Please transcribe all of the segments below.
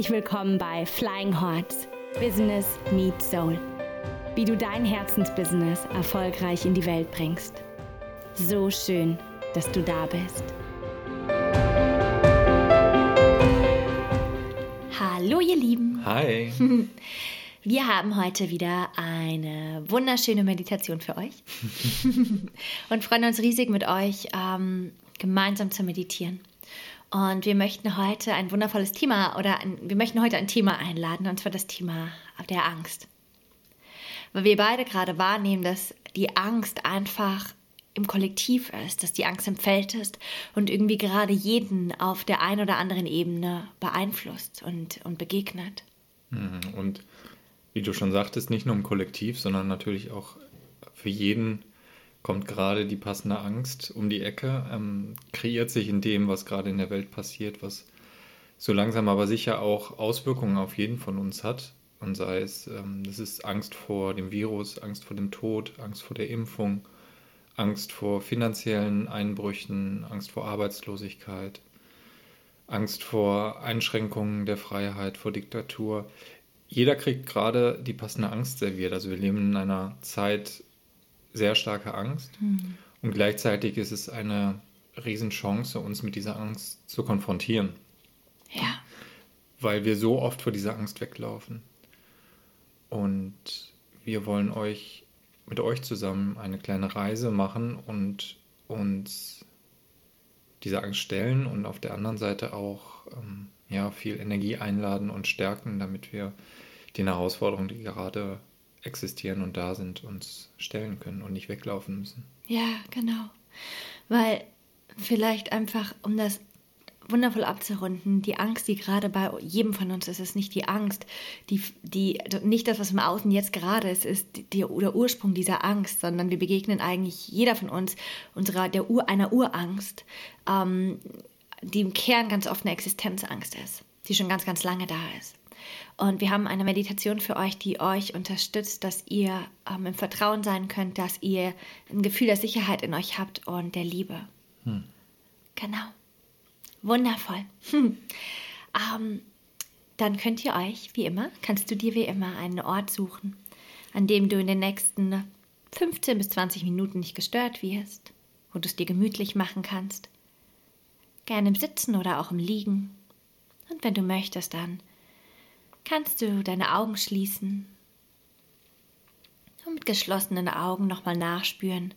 Herzlich willkommen bei Flying Hearts Business Meets Soul. Wie du dein Herzensbusiness erfolgreich in die Welt bringst. So schön, dass du da bist. Hallo ihr Lieben. Hi. Wir haben heute wieder eine wunderschöne Meditation für euch und freuen uns riesig mit euch ähm, gemeinsam zu meditieren. Und wir möchten heute ein wundervolles Thema oder ein, wir möchten heute ein Thema einladen, und zwar das Thema der Angst. Weil wir beide gerade wahrnehmen, dass die Angst einfach im Kollektiv ist, dass die Angst im Feld ist und irgendwie gerade jeden auf der einen oder anderen Ebene beeinflusst und, und begegnet. Mhm. Und wie du schon sagtest, nicht nur im Kollektiv, sondern natürlich auch für jeden kommt gerade die passende Angst um die Ecke, ähm, kreiert sich in dem, was gerade in der Welt passiert, was so langsam aber sicher auch Auswirkungen auf jeden von uns hat. Und sei es, ähm, das ist Angst vor dem Virus, Angst vor dem Tod, Angst vor der Impfung, Angst vor finanziellen Einbrüchen, Angst vor Arbeitslosigkeit, Angst vor Einschränkungen der Freiheit, vor Diktatur jeder kriegt gerade die passende Angst serviert. Also wir leben in einer Zeit sehr starker Angst mhm. und gleichzeitig ist es eine Riesenchance, uns mit dieser Angst zu konfrontieren. Ja. Weil wir so oft vor dieser Angst weglaufen. Und wir wollen euch mit euch zusammen eine kleine Reise machen und uns dieser Angst stellen und auf der anderen Seite auch ähm, ja, viel Energie einladen und stärken, damit wir den Herausforderungen, die gerade existieren und da sind, uns stellen können und nicht weglaufen müssen. Ja, genau. Weil vielleicht einfach, um das wundervoll abzurunden, die Angst, die gerade bei jedem von uns ist, ist nicht die Angst, die, die, nicht das, was im Außen jetzt gerade ist, ist die, der Ursprung dieser Angst, sondern wir begegnen eigentlich jeder von uns unserer, der Ur, einer Urangst, ähm, die im Kern ganz oft eine Existenzangst ist, die schon ganz, ganz lange da ist. Und wir haben eine Meditation für euch, die euch unterstützt, dass ihr ähm, im Vertrauen sein könnt, dass ihr ein Gefühl der Sicherheit in euch habt und der Liebe. Hm. Genau. Wundervoll. Hm. Ähm, dann könnt ihr euch, wie immer, kannst du dir wie immer einen Ort suchen, an dem du in den nächsten 15 bis 20 Minuten nicht gestört wirst, wo du es dir gemütlich machen kannst. Gerne im Sitzen oder auch im Liegen. Und wenn du möchtest, dann kannst du deine Augen schließen und mit geschlossenen Augen nochmal nachspüren,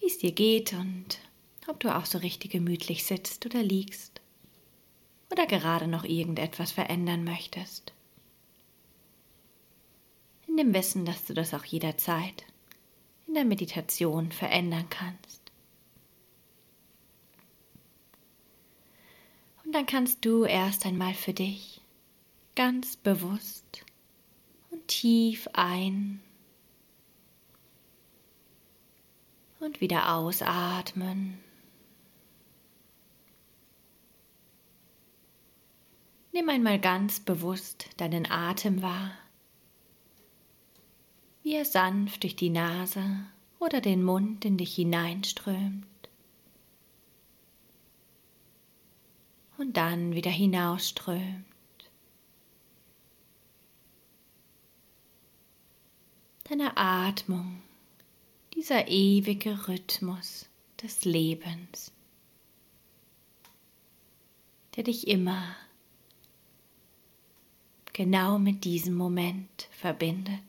wie es dir geht und ob du auch so richtig gemütlich sitzt oder liegst oder gerade noch irgendetwas verändern möchtest. In dem Wissen, dass du das auch jederzeit in der Meditation verändern kannst. Und dann kannst du erst einmal für dich ganz bewusst und tief ein und wieder ausatmen. Nimm einmal ganz bewusst deinen Atem wahr, wie er sanft durch die Nase oder den Mund in dich hineinströmt und dann wieder hinausströmt. Deine Atmung, dieser ewige Rhythmus des Lebens, der dich immer genau mit diesem Moment verbindet.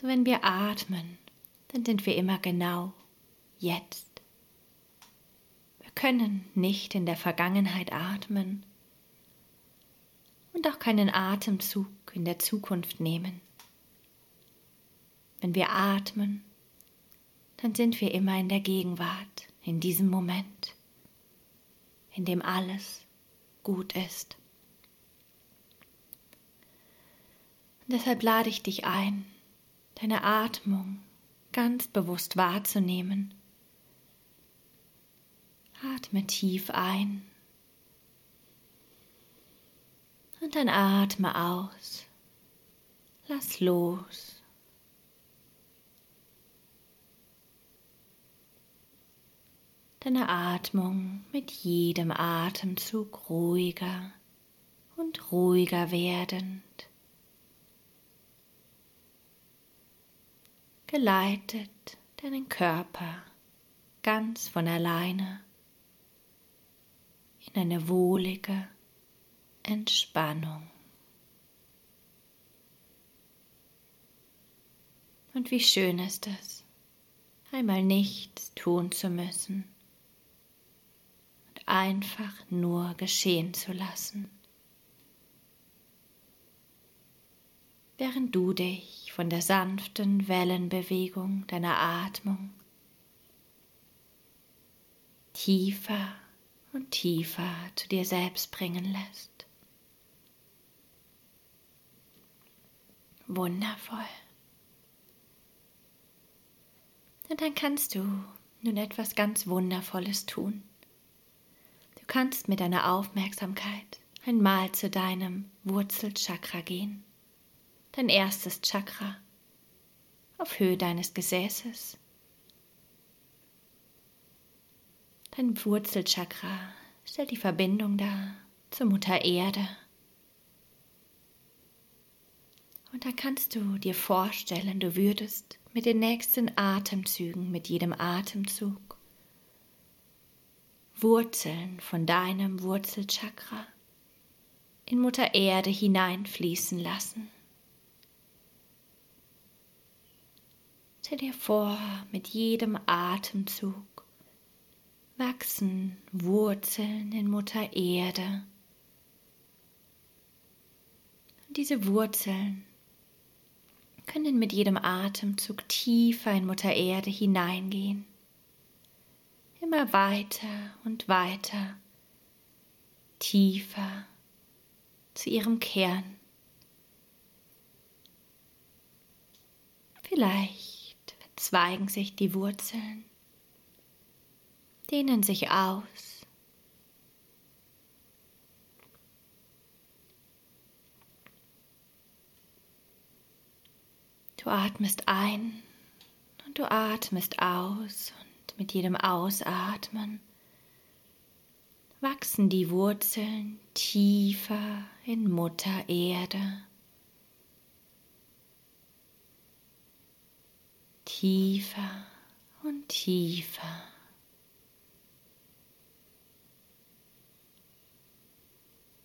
So wenn wir atmen, dann sind wir immer genau jetzt. Wir können nicht in der Vergangenheit atmen und auch keinen Atemzug in der Zukunft nehmen. Wenn wir atmen, dann sind wir immer in der Gegenwart, in diesem Moment, in dem alles gut ist. Und deshalb lade ich dich ein, deine Atmung ganz bewusst wahrzunehmen. Atme tief ein und dann atme aus. Lass los. Deine Atmung mit jedem Atemzug ruhiger und ruhiger werdend. Geleitet deinen Körper ganz von alleine in eine wohlige Entspannung. Und wie schön ist es, einmal nichts tun zu müssen einfach nur geschehen zu lassen. Während du dich von der sanften Wellenbewegung deiner Atmung tiefer und tiefer zu dir selbst bringen lässt. Wundervoll. Und dann kannst du nun etwas ganz Wundervolles tun. Du kannst mit deiner Aufmerksamkeit einmal zu deinem Wurzelchakra gehen, dein erstes Chakra, auf Höhe deines Gesäßes. Dein Wurzelchakra stellt die Verbindung dar zur Mutter Erde. Und da kannst du dir vorstellen, du würdest mit den nächsten Atemzügen, mit jedem Atemzug Wurzeln von deinem Wurzelchakra in Mutter Erde hineinfließen lassen. Stell dir vor, mit jedem Atemzug wachsen Wurzeln in Mutter Erde. Und diese Wurzeln können mit jedem Atemzug tiefer in Mutter Erde hineingehen. Immer weiter und weiter, tiefer zu ihrem Kern. Vielleicht verzweigen sich die Wurzeln dehnen sich aus. Du atmest ein und du atmest aus und mit jedem Ausatmen wachsen die Wurzeln tiefer in Mutter Erde. Tiefer und tiefer.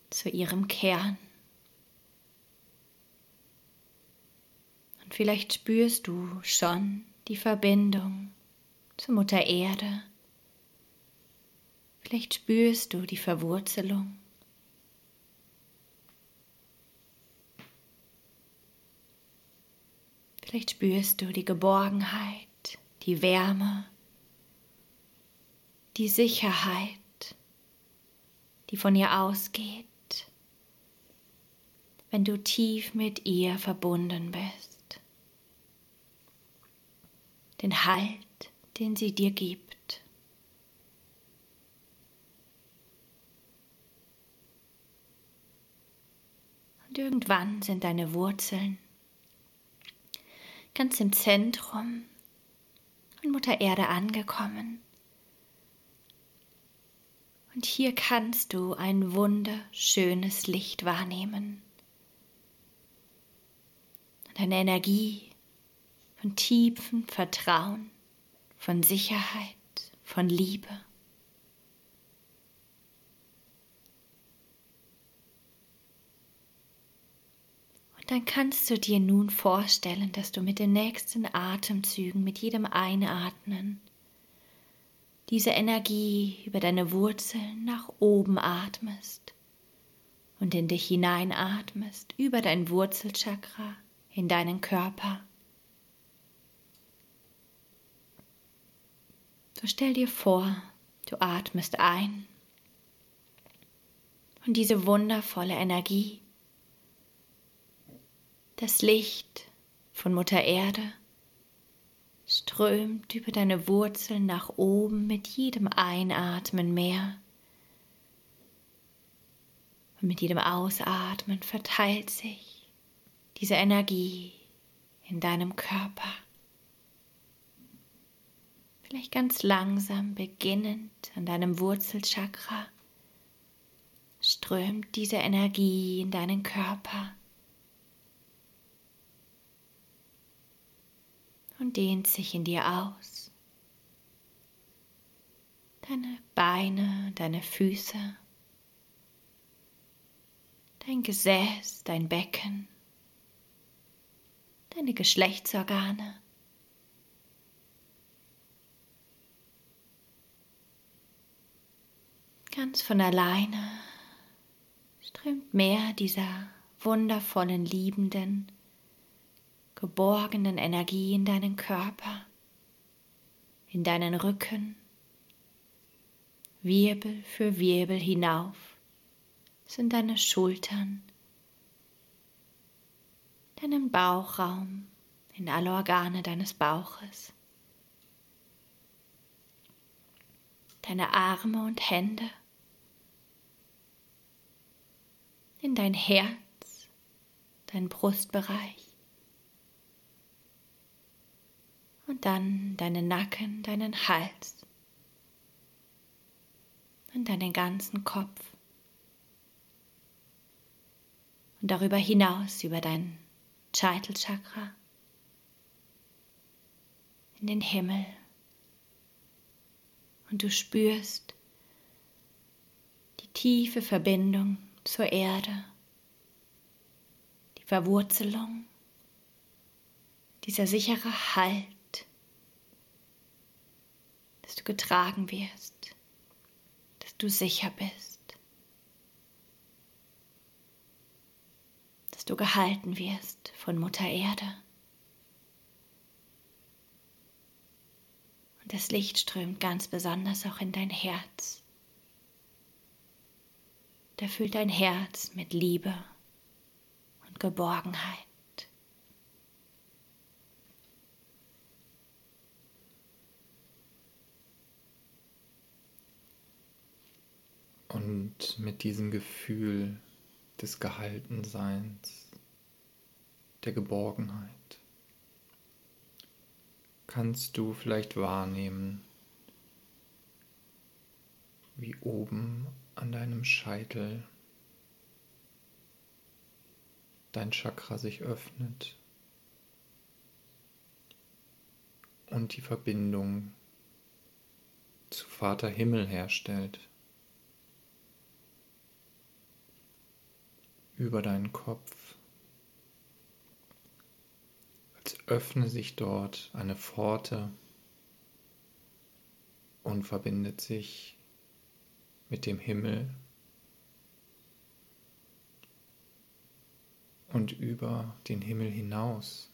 zu ihrem Kern. Und vielleicht spürst du schon die Verbindung zur Mutter Erde. Vielleicht spürst du die Verwurzelung. Vielleicht spürst du die Geborgenheit, die Wärme, die Sicherheit, die von ihr ausgeht wenn du tief mit ihr verbunden bist. Den Halt, den sie dir gibt. Und irgendwann sind deine Wurzeln ganz im Zentrum von Mutter Erde angekommen. Und hier kannst du ein wunderschönes Licht wahrnehmen deine Energie von tiefem Vertrauen, von Sicherheit, von Liebe. Und dann kannst du dir nun vorstellen, dass du mit den nächsten Atemzügen, mit jedem Einatmen, diese Energie über deine Wurzeln nach oben atmest und in dich hineinatmest über dein Wurzelchakra in deinen Körper. So stell dir vor, du atmest ein und diese wundervolle Energie, das Licht von Mutter Erde, strömt über deine Wurzeln nach oben mit jedem Einatmen mehr. Und mit jedem Ausatmen verteilt sich diese Energie in deinem Körper. Vielleicht ganz langsam beginnend an deinem Wurzelchakra strömt diese Energie in deinen Körper und dehnt sich in dir aus. Deine Beine, deine Füße, dein Gesäß, dein Becken, deine Geschlechtsorgane. Ganz von alleine strömt mehr dieser wundervollen, liebenden, geborgenen Energie in deinen Körper, in deinen Rücken, Wirbel für Wirbel hinauf. Sind deine Schultern, deinen Bauchraum, in alle Organe deines Bauches, deine Arme und Hände, in dein Herz, dein Brustbereich. Und dann deinen Nacken, deinen Hals und deinen ganzen Kopf. Und darüber hinaus über dein Scheitelchakra in den Himmel. Und du spürst die tiefe Verbindung zur Erde, die Verwurzelung, dieser sichere Halt, dass du getragen wirst, dass du sicher bist, dass du gehalten wirst von Mutter Erde. Und das Licht strömt ganz besonders auch in dein Herz der füllt dein Herz mit Liebe und Geborgenheit. Und mit diesem Gefühl des Gehaltenseins, der Geborgenheit, kannst du vielleicht wahrnehmen, wie oben an deinem Scheitel dein Chakra sich öffnet und die Verbindung zu Vater Himmel herstellt. Über deinen Kopf, als öffne sich dort eine Pforte und verbindet sich mit dem Himmel und über den Himmel hinaus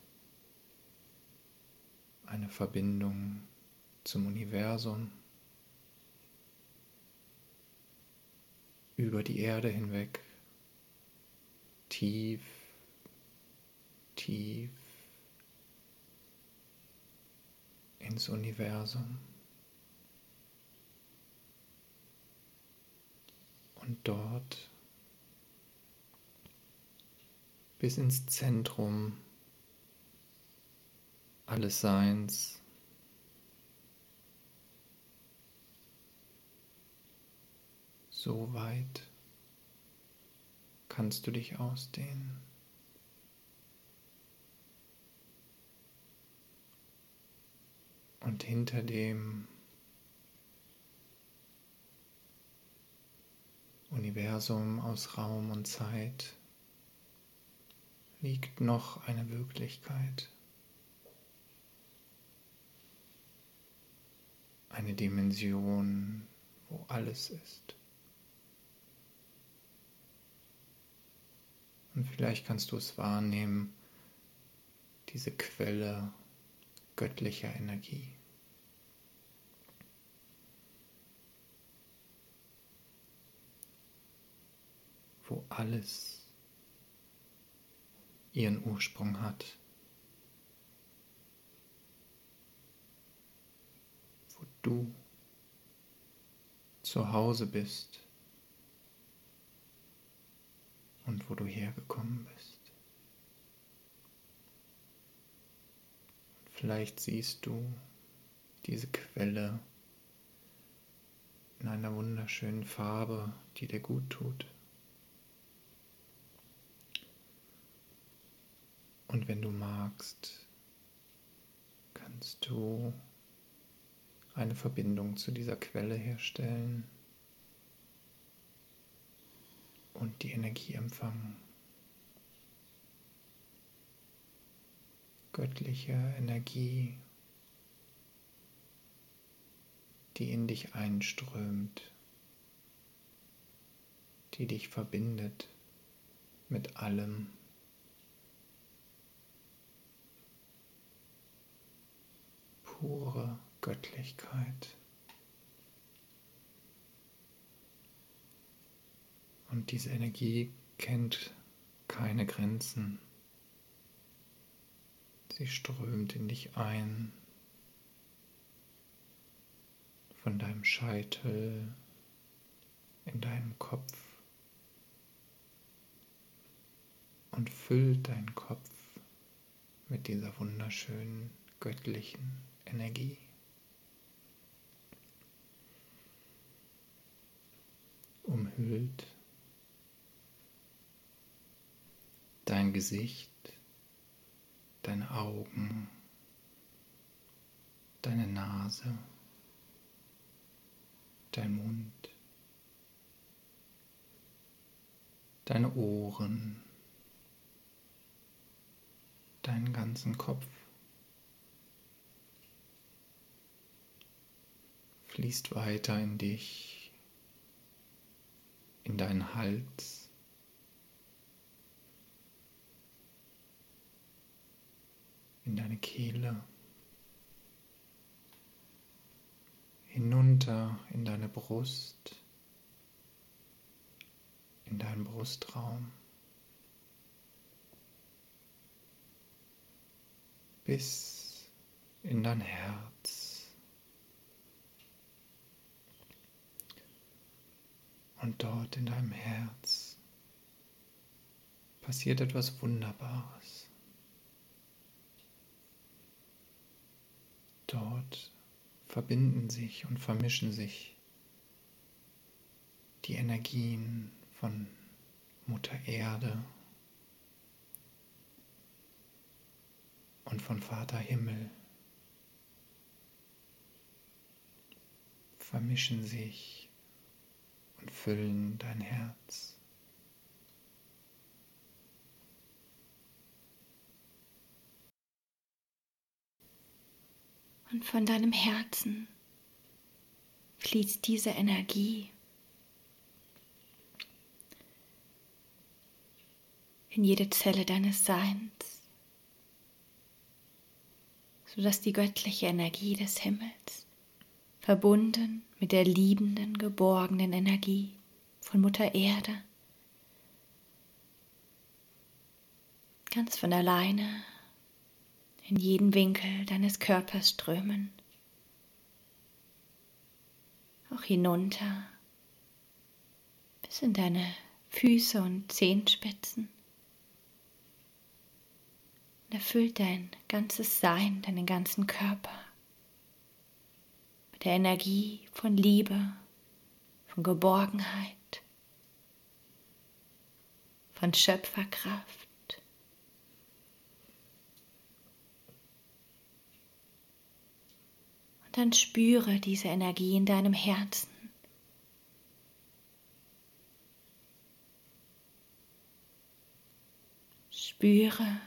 eine Verbindung zum Universum, über die Erde hinweg, tief, tief ins Universum. Und dort bis ins Zentrum alles Seins. So weit kannst du dich ausdehnen. Und hinter dem Universum aus Raum und Zeit liegt noch eine Wirklichkeit, eine Dimension, wo alles ist. Und vielleicht kannst du es wahrnehmen, diese Quelle göttlicher Energie. Wo alles ihren Ursprung hat, wo du zu Hause bist und wo du hergekommen bist. Vielleicht siehst du diese Quelle in einer wunderschönen Farbe, die dir gut tut. Und wenn du magst, kannst du eine Verbindung zu dieser Quelle herstellen und die Energie empfangen. Göttliche Energie, die in dich einströmt, die dich verbindet mit allem. Pure Göttlichkeit. Und diese Energie kennt keine Grenzen. Sie strömt in dich ein, von deinem Scheitel in deinem Kopf und füllt deinen Kopf mit dieser wunderschönen göttlichen Energie. Umhüllt dein Gesicht, deine Augen, deine Nase, dein Mund, deine Ohren, deinen ganzen Kopf. Fließt weiter in dich, in deinen Hals, in deine Kehle, hinunter in deine Brust, in deinen Brustraum, bis in dein Herz. Und dort in deinem Herz passiert etwas Wunderbares. Dort verbinden sich und vermischen sich die Energien von Mutter Erde und von Vater Himmel. Vermischen sich und füllen dein Herz. Und von deinem Herzen fließt diese Energie in jede Zelle deines Seins, sodass die göttliche Energie des Himmels, verbunden mit der liebenden, geborgenen Energie von Mutter Erde, ganz von alleine in jeden Winkel deines Körpers strömen, auch hinunter bis in deine Füße und Zehenspitzen. Und erfüllt dein ganzes Sein, deinen ganzen Körper der Energie von Liebe, von Geborgenheit, von Schöpferkraft. dann spüre diese Energie in deinem Herzen. Spüre,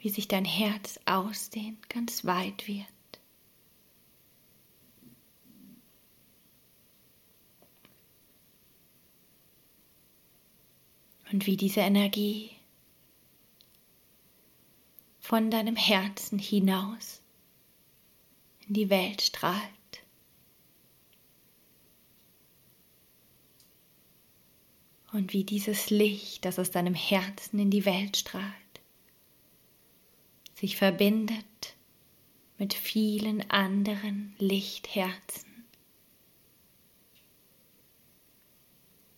wie sich dein Herz ausdehnt, ganz weit wird. Und wie diese Energie von deinem Herzen hinaus in die Welt strahlt. Und wie dieses Licht, das aus deinem Herzen in die Welt strahlt, sich verbindet mit vielen anderen Lichtherzen,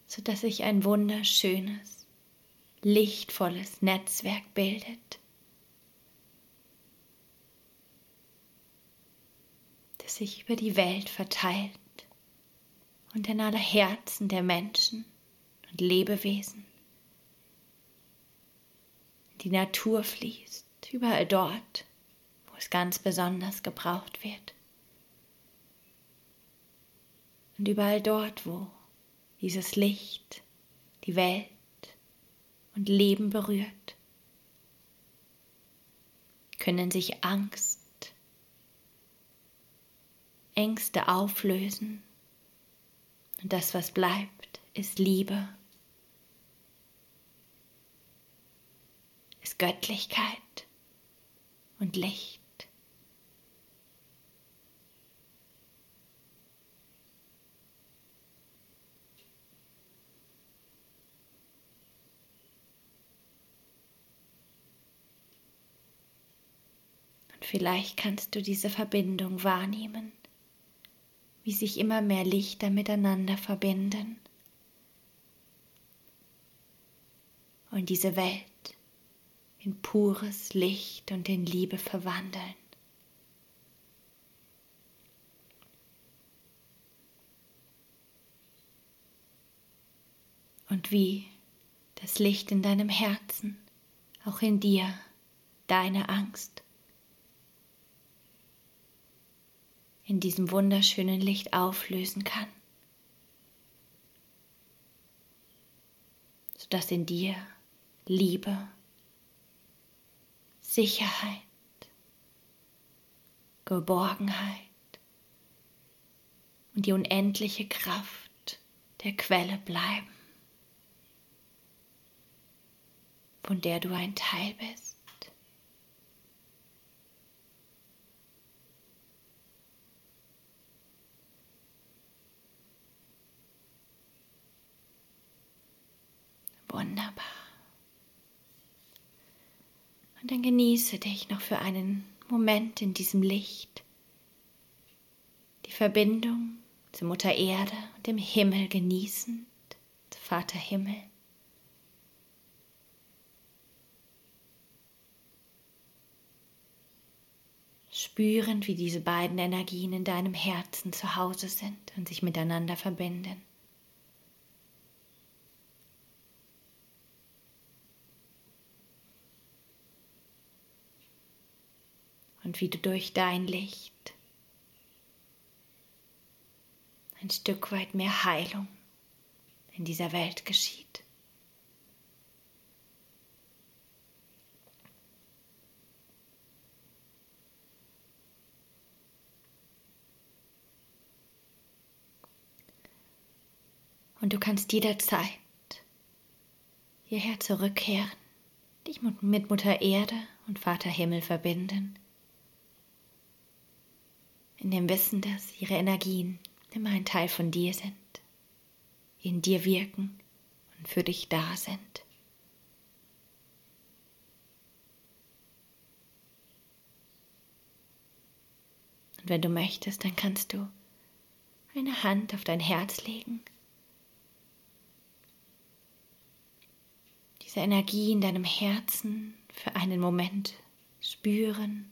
sodass sich ein wunderschönes, lichtvolles Netzwerk bildet das sich über die Welt verteilt und in alle Herzen der Menschen und Lebewesen. Die Natur fließt überall dort, wo es ganz besonders gebraucht wird. Und überall dort, wo dieses Licht die Welt und Leben berührt, können sich Angst, Ängste auflösen. Und das, was bleibt, ist Liebe, ist Göttlichkeit und Licht. Und vielleicht kannst du diese Verbindung wahrnehmen wie sich immer mehr Lichter miteinander verbinden und diese Welt in pures Licht und in Liebe verwandeln. Und wie das Licht in deinem Herzen, auch in dir, deine Angst in diesem wunderschönen Licht auflösen kann, sodass in dir Liebe, Sicherheit, Geborgenheit und die unendliche Kraft der Quelle bleiben, von der du ein Teil bist. Wunderbar. Und dann genieße dich noch für einen Moment in diesem Licht. Die Verbindung zur Mutter Erde und dem Himmel genießend, zu Vater Himmel. Spürend, wie diese beiden Energien in deinem Herzen zu Hause sind und sich miteinander verbinden. Und wie du durch dein Licht ein Stück weit mehr Heilung in dieser Welt geschieht. Und du kannst jederzeit hierher zurückkehren, dich mit Mutter Erde und Vater Himmel verbinden in dem Wissen, dass ihre Energien immer ein Teil von dir sind, in dir wirken und für dich da sind. Und wenn du möchtest, dann kannst du eine Hand auf dein Herz legen. Diese Energie in deinem Herzen für einen Moment spüren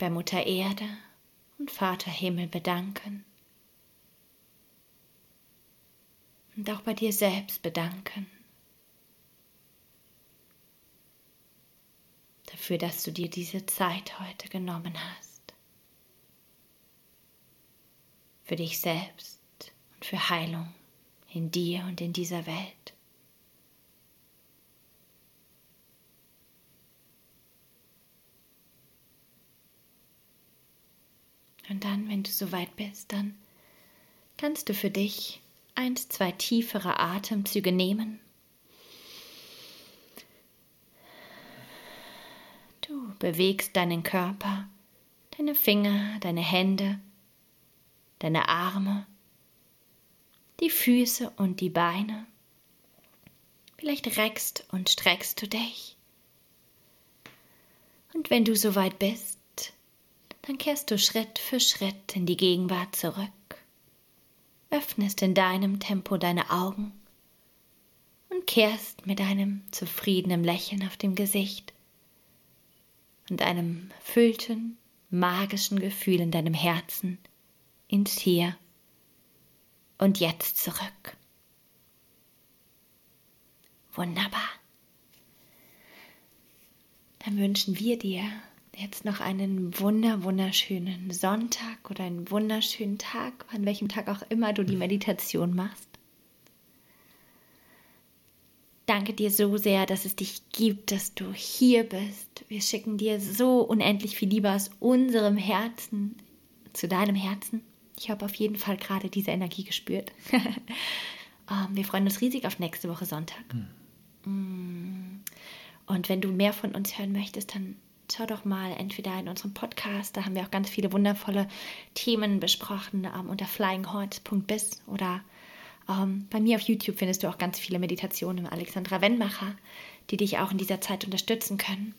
bei Mutter Erde und Vater Himmel bedanken. Und auch bei dir selbst bedanken. Dafür, dass du dir diese Zeit heute genommen hast, für dich selbst und für Heilung in dir und in dieser Welt. Und dann, wenn du soweit bist, dann kannst du für dich eins, zwei tiefere Atemzüge nehmen. Du bewegst deinen Körper, deine Finger, deine Hände, deine Arme, die Füße und die Beine. Vielleicht reckst und streckst du dich. Und wenn du soweit bist, dann kehrst du Schritt für Schritt in die Gegenwart zurück, öffnest in deinem Tempo deine Augen und kehrst mit einem zufriedenen Lächeln auf dem Gesicht und einem erfüllten, magischen Gefühl in deinem Herzen ins Hier und Jetzt zurück. Wunderbar. Dann wünschen wir dir jetzt noch einen wunder, wunderschönen Sonntag oder einen wunderschönen Tag, an welchem Tag auch immer du die Meditation machst. Danke dir so sehr, dass es dich gibt, dass du hier bist. Wir schicken dir so unendlich viel Liebe aus unserem Herzen zu deinem Herzen. Ich habe auf jeden Fall gerade diese Energie gespürt. Ähm, wir freuen uns riesig auf nächste Woche Sonntag. Mhm. Und wenn du mehr von uns hören möchtest, dann schau doch mal entweder in unserem Podcast, da haben wir auch ganz viele wundervolle Themen besprochen ähm, unter flyinghearts.biz oder ähm, bei mir auf YouTube findest du auch ganz viele Meditationen im Alexandra Wennmacher, die dich auch in dieser Zeit unterstützen können.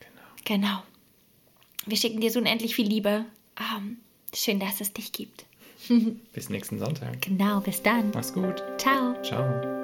Genau. Genau. Wir schicken dir so unendlich viel Liebe. Ähm, schön, dass es dich gibt. bis nächsten Sonntag. Genau, bis dann. Mach's gut. Ciao. Ciao.